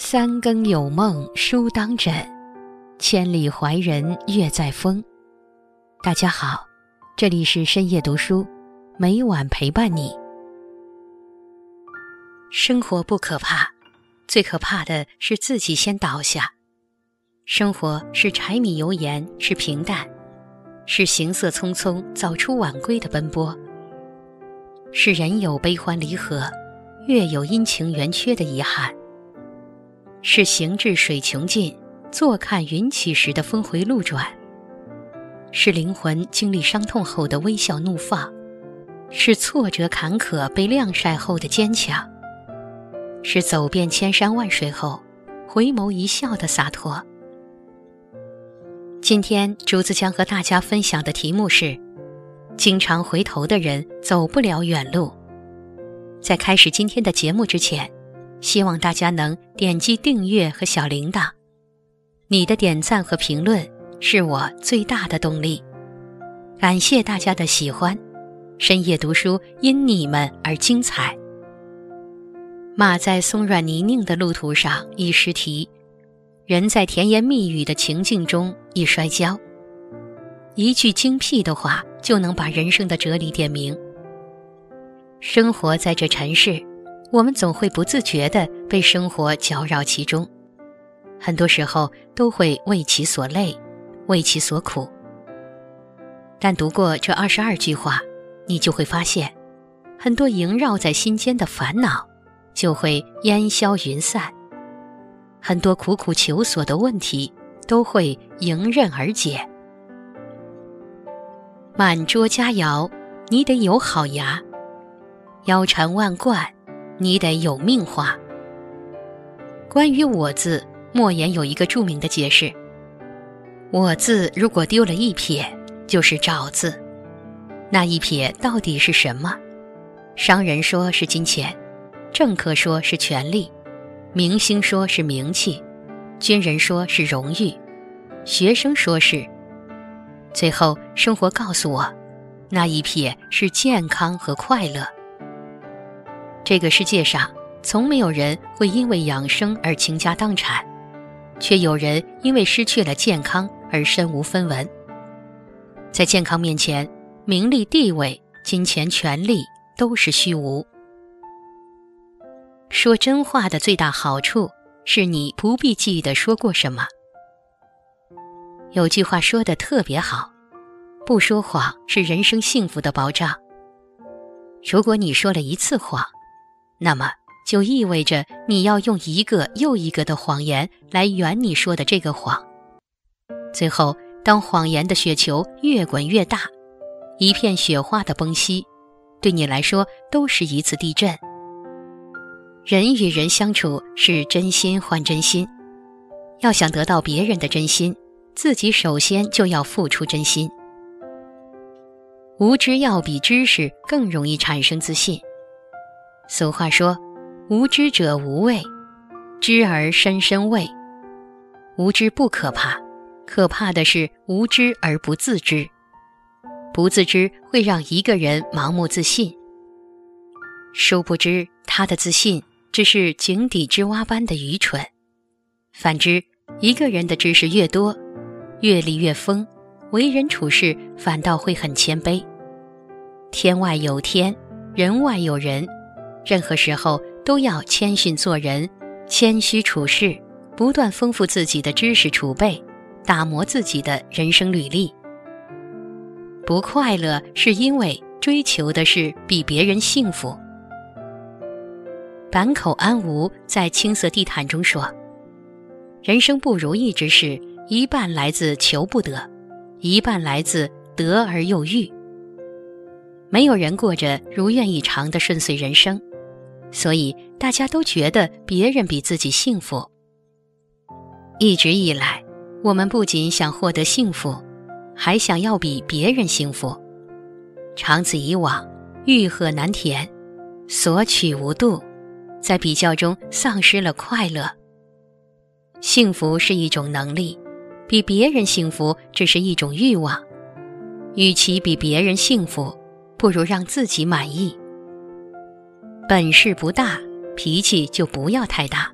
三更有梦书当枕，千里怀人月在风。大家好，这里是深夜读书，每晚陪伴你。生活不可怕，最可怕的是自己先倒下。生活是柴米油盐，是平淡，是行色匆匆、早出晚归的奔波，是人有悲欢离合，月有阴晴圆缺的遗憾。是行至水穷尽，坐看云起时的峰回路转；是灵魂经历伤痛后的微笑怒放；是挫折坎坷被晾晒后的坚强；是走遍千山万水后回眸一笑的洒脱。今天竹子将和大家分享的题目是：经常回头的人走不了远路。在开始今天的节目之前。希望大家能点击订阅和小铃铛，你的点赞和评论是我最大的动力。感谢大家的喜欢，深夜读书因你们而精彩。马在松软泥泞的路途上一失蹄，人在甜言蜜语的情境中一摔跤。一句精辟的话就能把人生的哲理点明。生活在这尘世。我们总会不自觉地被生活搅扰其中，很多时候都会为其所累，为其所苦。但读过这二十二句话，你就会发现，很多萦绕在心间的烦恼就会烟消云散，很多苦苦求索的问题都会迎刃而解。满桌佳肴，你得有好牙；腰缠万贯。你得有命花。关于“我”字，莫言有一个著名的解释：“我”字如果丢了一撇，就是“找”字。那一撇到底是什么？商人说是金钱，政客说是权力，明星说是名气，军人说是荣誉，学生说是……最后，生活告诉我，那一撇是健康和快乐。这个世界上，从没有人会因为养生而倾家荡产，却有人因为失去了健康而身无分文。在健康面前，名利、地位、金钱、权力都是虚无。说真话的最大好处是你不必记得说过什么。有句话说的特别好：“不说谎是人生幸福的保障。”如果你说了一次谎，那么，就意味着你要用一个又一个的谎言来圆你说的这个谎。最后，当谎言的雪球越滚越大，一片雪花的崩稀，对你来说都是一次地震。人与人相处是真心换真心，要想得到别人的真心，自己首先就要付出真心。无知要比知识更容易产生自信。俗话说：“无知者无畏，知而深深畏。”无知不可怕，可怕的是无知而不自知。不自知会让一个人盲目自信，殊不知他的自信只是井底之蛙般的愚蠢。反之，一个人的知识越多，阅历越丰，为人处事反倒会很谦卑。天外有天，人外有人。任何时候都要谦逊做人，谦虚处事，不断丰富自己的知识储备，打磨自己的人生履历。不快乐是因为追求的是比别人幸福。坂口安吾在《青色地毯》中说：“人生不如意之事，一半来自求不得，一半来自得而又遇。没有人过着如愿以偿的顺遂人生。”所以，大家都觉得别人比自己幸福。一直以来，我们不仅想获得幸福，还想要比别人幸福。长此以往，欲壑难填，索取无度，在比较中丧失了快乐。幸福是一种能力，比别人幸福只是一种欲望。与其比别人幸福，不如让自己满意。本事不大，脾气就不要太大。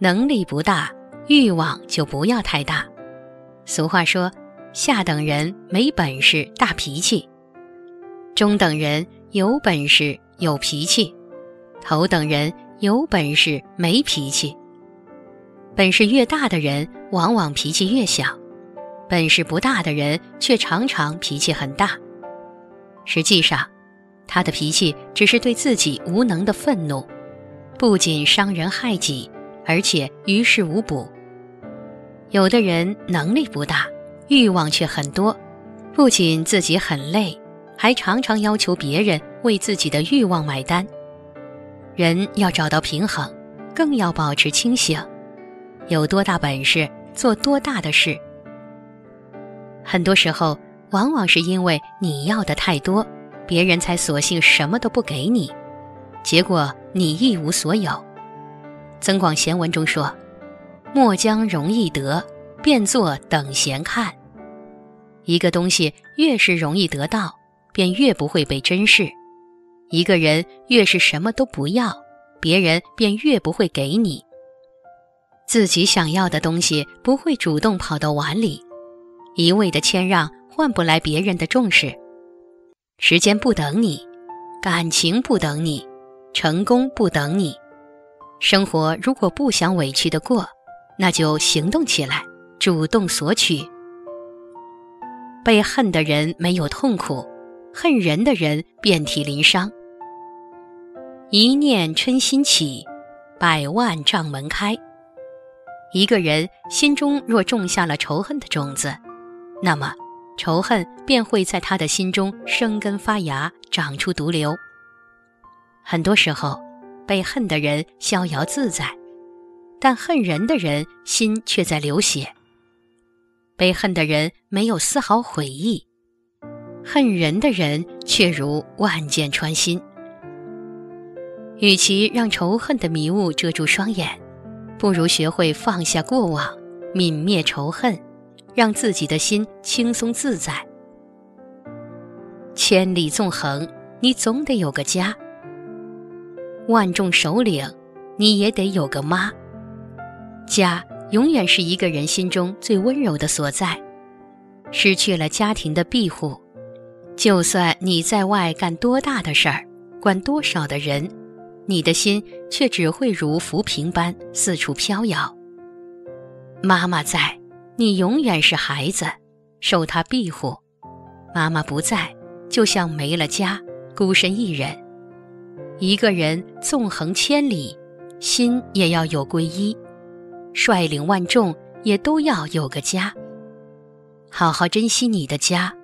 能力不大，欲望就不要太大。俗话说：“下等人没本事，大脾气；中等人有本事，有脾气；头等人有本事，没脾气。”本事越大的人，往往脾气越小；本事不大的人，却常常脾气很大。实际上，他的脾气只是对自己无能的愤怒，不仅伤人害己，而且于事无补。有的人能力不大，欲望却很多，不仅自己很累，还常常要求别人为自己的欲望买单。人要找到平衡，更要保持清醒。有多大本事，做多大的事。很多时候，往往是因为你要的太多，别人才索性什么都不给你，结果你一无所有。《增广贤文》中说：“莫将容易得，变作等闲看。”一个东西越是容易得到，便越不会被珍视；一个人越是什么都不要，别人便越不会给你。自己想要的东西不会主动跑到碗里，一味的谦让换不来别人的重视。时间不等你，感情不等你，成功不等你。生活如果不想委屈的过，那就行动起来，主动索取。被恨的人没有痛苦，恨人的人遍体鳞伤。一念嗔心起，百万障门开。一个人心中若种下了仇恨的种子，那么仇恨便会在他的心中生根发芽，长出毒瘤。很多时候，被恨的人逍遥自在，但恨人的人心却在流血。被恨的人没有丝毫悔意，恨人的人却如万箭穿心。与其让仇恨的迷雾遮住双眼。不如学会放下过往，泯灭仇恨，让自己的心轻松自在。千里纵横，你总得有个家；万众首领，你也得有个妈。家永远是一个人心中最温柔的所在。失去了家庭的庇护，就算你在外干多大的事儿，管多少的人。你的心却只会如浮萍般四处飘摇。妈妈在，你永远是孩子，受他庇护；妈妈不在，就像没了家，孤身一人。一个人纵横千里，心也要有皈依；率领万众，也都要有个家。好好珍惜你的家，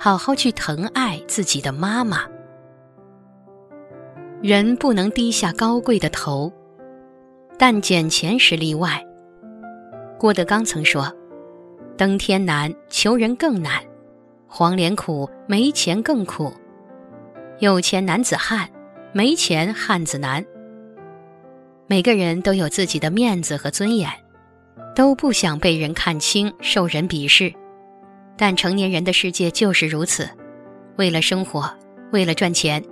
好好去疼爱自己的妈妈。人不能低下高贵的头，但捡钱是例外。郭德纲曾说：“登天难，求人更难；黄连苦，没钱更苦。有钱男子汉，没钱汉子难。”每个人都有自己的面子和尊严，都不想被人看轻、受人鄙视。但成年人的世界就是如此，为了生活，为了赚钱。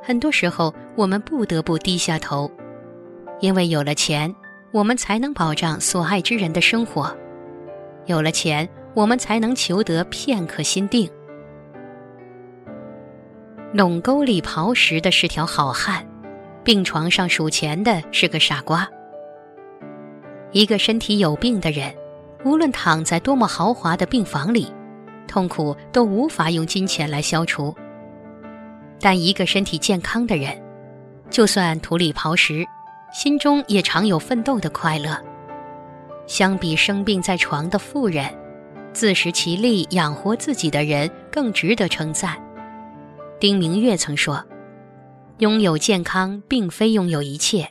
很多时候，我们不得不低下头，因为有了钱，我们才能保障所爱之人的生活；有了钱，我们才能求得片刻心定。垄沟里刨食的是条好汉，病床上数钱的是个傻瓜。一个身体有病的人，无论躺在多么豪华的病房里，痛苦都无法用金钱来消除。但一个身体健康的人，就算土里刨食，心中也常有奋斗的快乐。相比生病在床的妇人，自食其力养活自己的人更值得称赞。丁明月曾说：“拥有健康并非拥有一切，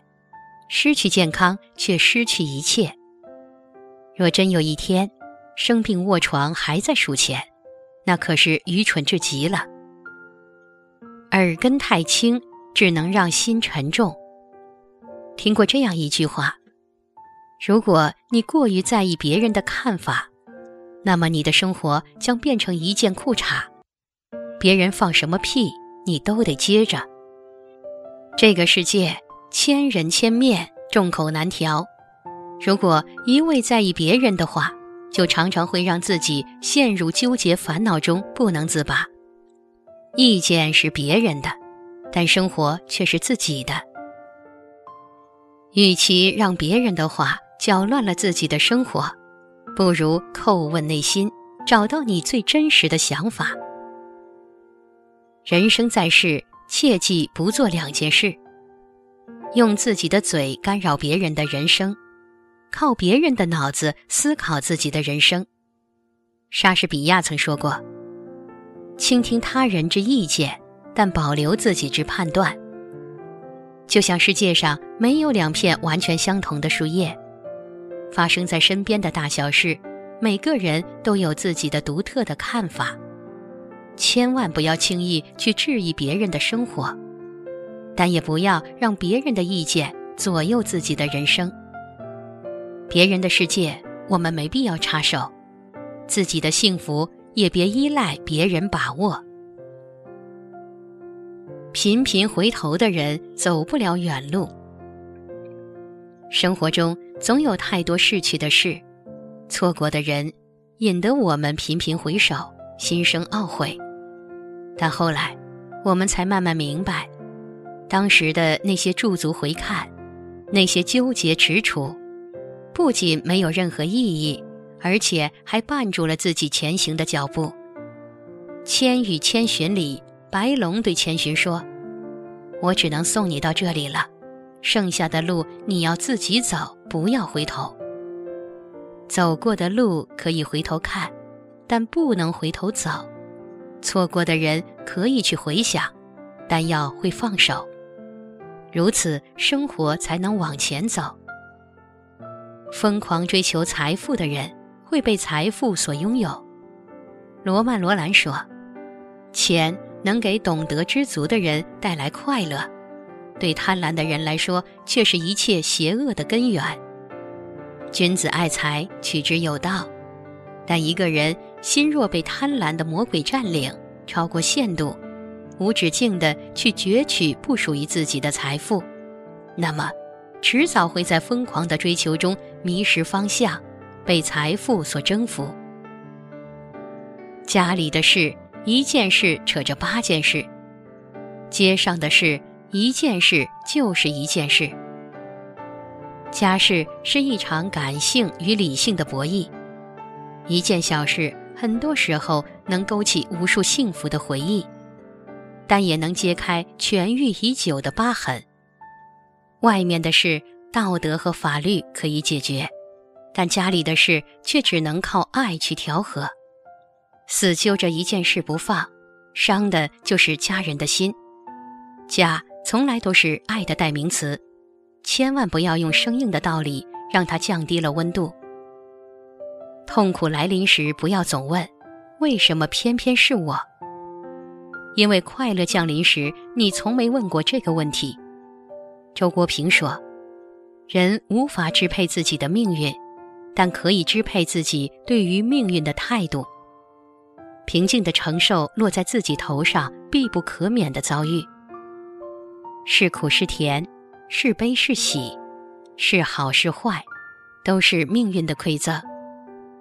失去健康却失去一切。”若真有一天，生病卧床还在数钱，那可是愚蠢至极了。耳根太轻，只能让心沉重。听过这样一句话：如果你过于在意别人的看法，那么你的生活将变成一件裤衩，别人放什么屁，你都得接着。这个世界千人千面，众口难调，如果一味在意别人的话，就常常会让自己陷入纠结烦恼中不能自拔。意见是别人的，但生活却是自己的。与其让别人的话搅乱了自己的生活，不如叩问内心，找到你最真实的想法。人生在世，切记不做两件事：用自己的嘴干扰别人的人生。靠别人的脑子思考自己的人生。莎士比亚曾说过：“倾听他人之意见，但保留自己之判断。”就像世界上没有两片完全相同的树叶，发生在身边的大小事，每个人都有自己的独特的看法。千万不要轻易去质疑别人的生活，但也不要让别人的意见左右自己的人生。别人的世界，我们没必要插手；自己的幸福也别依赖别人把握。频频回头的人走不了远路。生活中总有太多逝去的事，错过的人，引得我们频频回首，心生懊悔。但后来，我们才慢慢明白，当时的那些驻足回看，那些纠结踟蹰。不仅没有任何意义，而且还绊住了自己前行的脚步。《千与千寻》里，白龙对千寻说：“我只能送你到这里了，剩下的路你要自己走，不要回头。走过的路可以回头看，但不能回头走；错过的人可以去回想，但要会放手。如此，生活才能往前走。”疯狂追求财富的人会被财富所拥有。罗曼·罗兰说：“钱能给懂得知足的人带来快乐，对贪婪的人来说却是一切邪恶的根源。君子爱财，取之有道。但一个人心若被贪婪的魔鬼占领，超过限度，无止境的去攫取不属于自己的财富，那么。”迟早会在疯狂的追求中迷失方向，被财富所征服。家里的事一件事扯着八件事，街上的事一件事就是一件事。家事是一场感性与理性的博弈，一件小事很多时候能勾起无数幸福的回忆，但也能揭开痊愈已久的疤痕。外面的事，道德和法律可以解决，但家里的事却只能靠爱去调和。死揪着一件事不放，伤的就是家人的心。家从来都是爱的代名词，千万不要用生硬的道理让它降低了温度。痛苦来临时，不要总问为什么偏偏是我，因为快乐降临时，你从没问过这个问题。周国平说：“人无法支配自己的命运，但可以支配自己对于命运的态度。平静的承受落在自己头上必不可免的遭遇。是苦是甜，是悲是喜，是好是坏，都是命运的馈赠。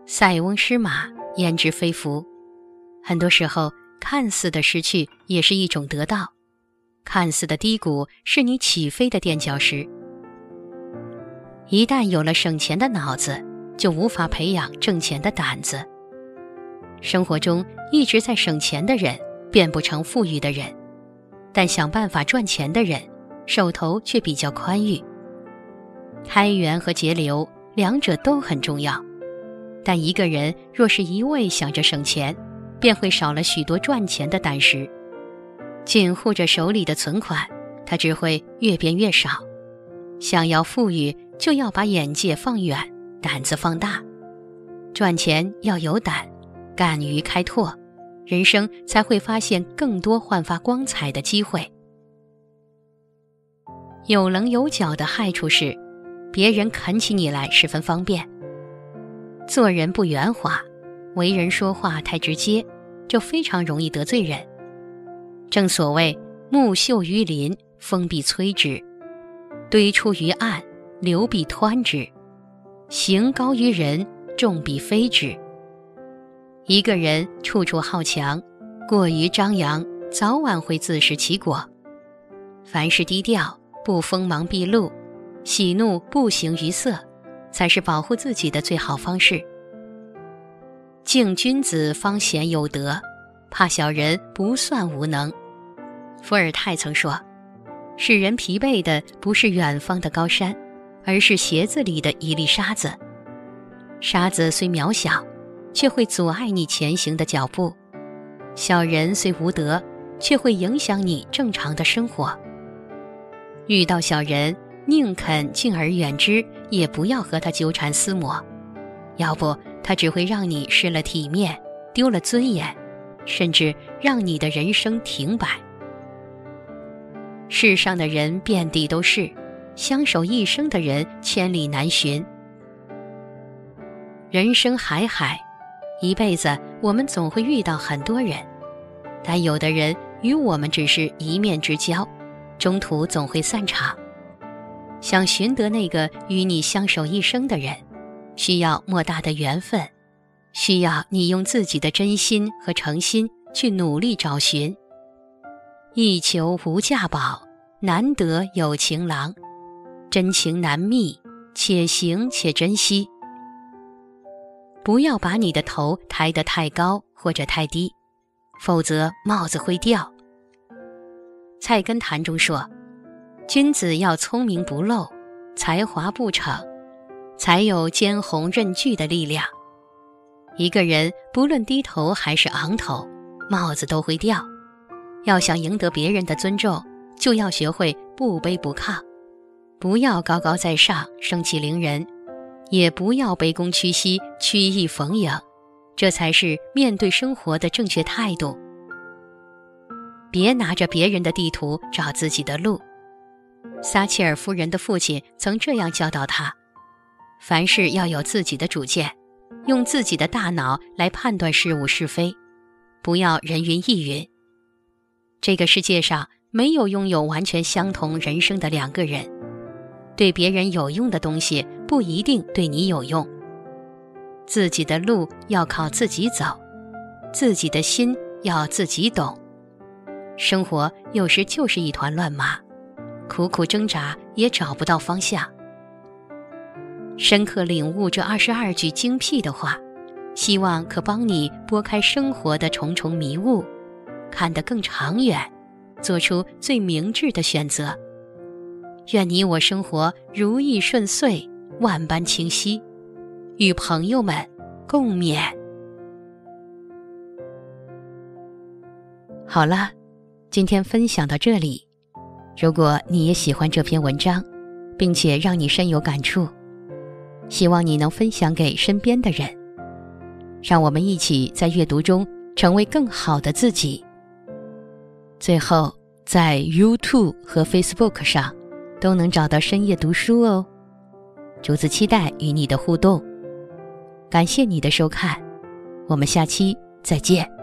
塞翁失马，焉知非福？很多时候，看似的失去也是一种得到。”看似的低谷是你起飞的垫脚石。一旦有了省钱的脑子，就无法培养挣钱的胆子。生活中一直在省钱的人，变不成富裕的人；但想办法赚钱的人，手头却比较宽裕。开源和节流两者都很重要，但一个人若是一味想着省钱，便会少了许多赚钱的胆识。紧护着手里的存款，他只会越变越少。想要富裕，就要把眼界放远，胆子放大。赚钱要有胆，敢于开拓，人生才会发现更多焕发光彩的机会。有棱有角的害处是，别人啃起你来十分方便。做人不圆滑，为人说话太直接，就非常容易得罪人。正所谓木秀于林，风必摧之；堆出于岸，流必湍之。行高于人，众必非之。一个人处处好强，过于张扬，早晚会自食其果。凡事低调，不锋芒毕露，喜怒不形于色，才是保护自己的最好方式。敬君子方显有德，怕小人不算无能。伏尔泰曾说：“使人疲惫的不是远方的高山，而是鞋子里的一粒沙子。沙子虽渺小，却会阻碍你前行的脚步；小人虽无德，却会影响你正常的生活。遇到小人，宁肯敬而远之，也不要和他纠缠厮磨，要不他只会让你失了体面，丢了尊严，甚至让你的人生停摆。”世上的人遍地都是，相守一生的人千里难寻。人生海海，一辈子我们总会遇到很多人，但有的人与我们只是一面之交，中途总会散场。想寻得那个与你相守一生的人，需要莫大的缘分，需要你用自己的真心和诚心去努力找寻。一求无价宝，难得有情郎。真情难觅，且行且珍惜。不要把你的头抬得太高或者太低，否则帽子会掉。《菜根谭》中说：“君子要聪明不露，才华不逞，才有肩鸿任拒的力量。”一个人不论低头还是昂头，帽子都会掉。要想赢得别人的尊重，就要学会不卑不亢，不要高高在上、盛气凌人，也不要卑躬屈膝、曲意逢迎，这才是面对生活的正确态度。别拿着别人的地图找自己的路。撒切尔夫人的父亲曾这样教导他：凡事要有自己的主见，用自己的大脑来判断事物是非，不要人云亦云。这个世界上没有拥有完全相同人生的两个人，对别人有用的东西不一定对你有用。自己的路要靠自己走，自己的心要自己懂。生活有时就是一团乱麻，苦苦挣扎也找不到方向。深刻领悟这二十二句精辟的话，希望可帮你拨开生活的重重迷雾。看得更长远，做出最明智的选择。愿你我生活如意顺遂，万般清晰。与朋友们共勉。好了，今天分享到这里。如果你也喜欢这篇文章，并且让你深有感触，希望你能分享给身边的人，让我们一起在阅读中成为更好的自己。最后，在 YouTube 和 Facebook 上都能找到深夜读书哦。竹子期待与你的互动，感谢你的收看，我们下期再见。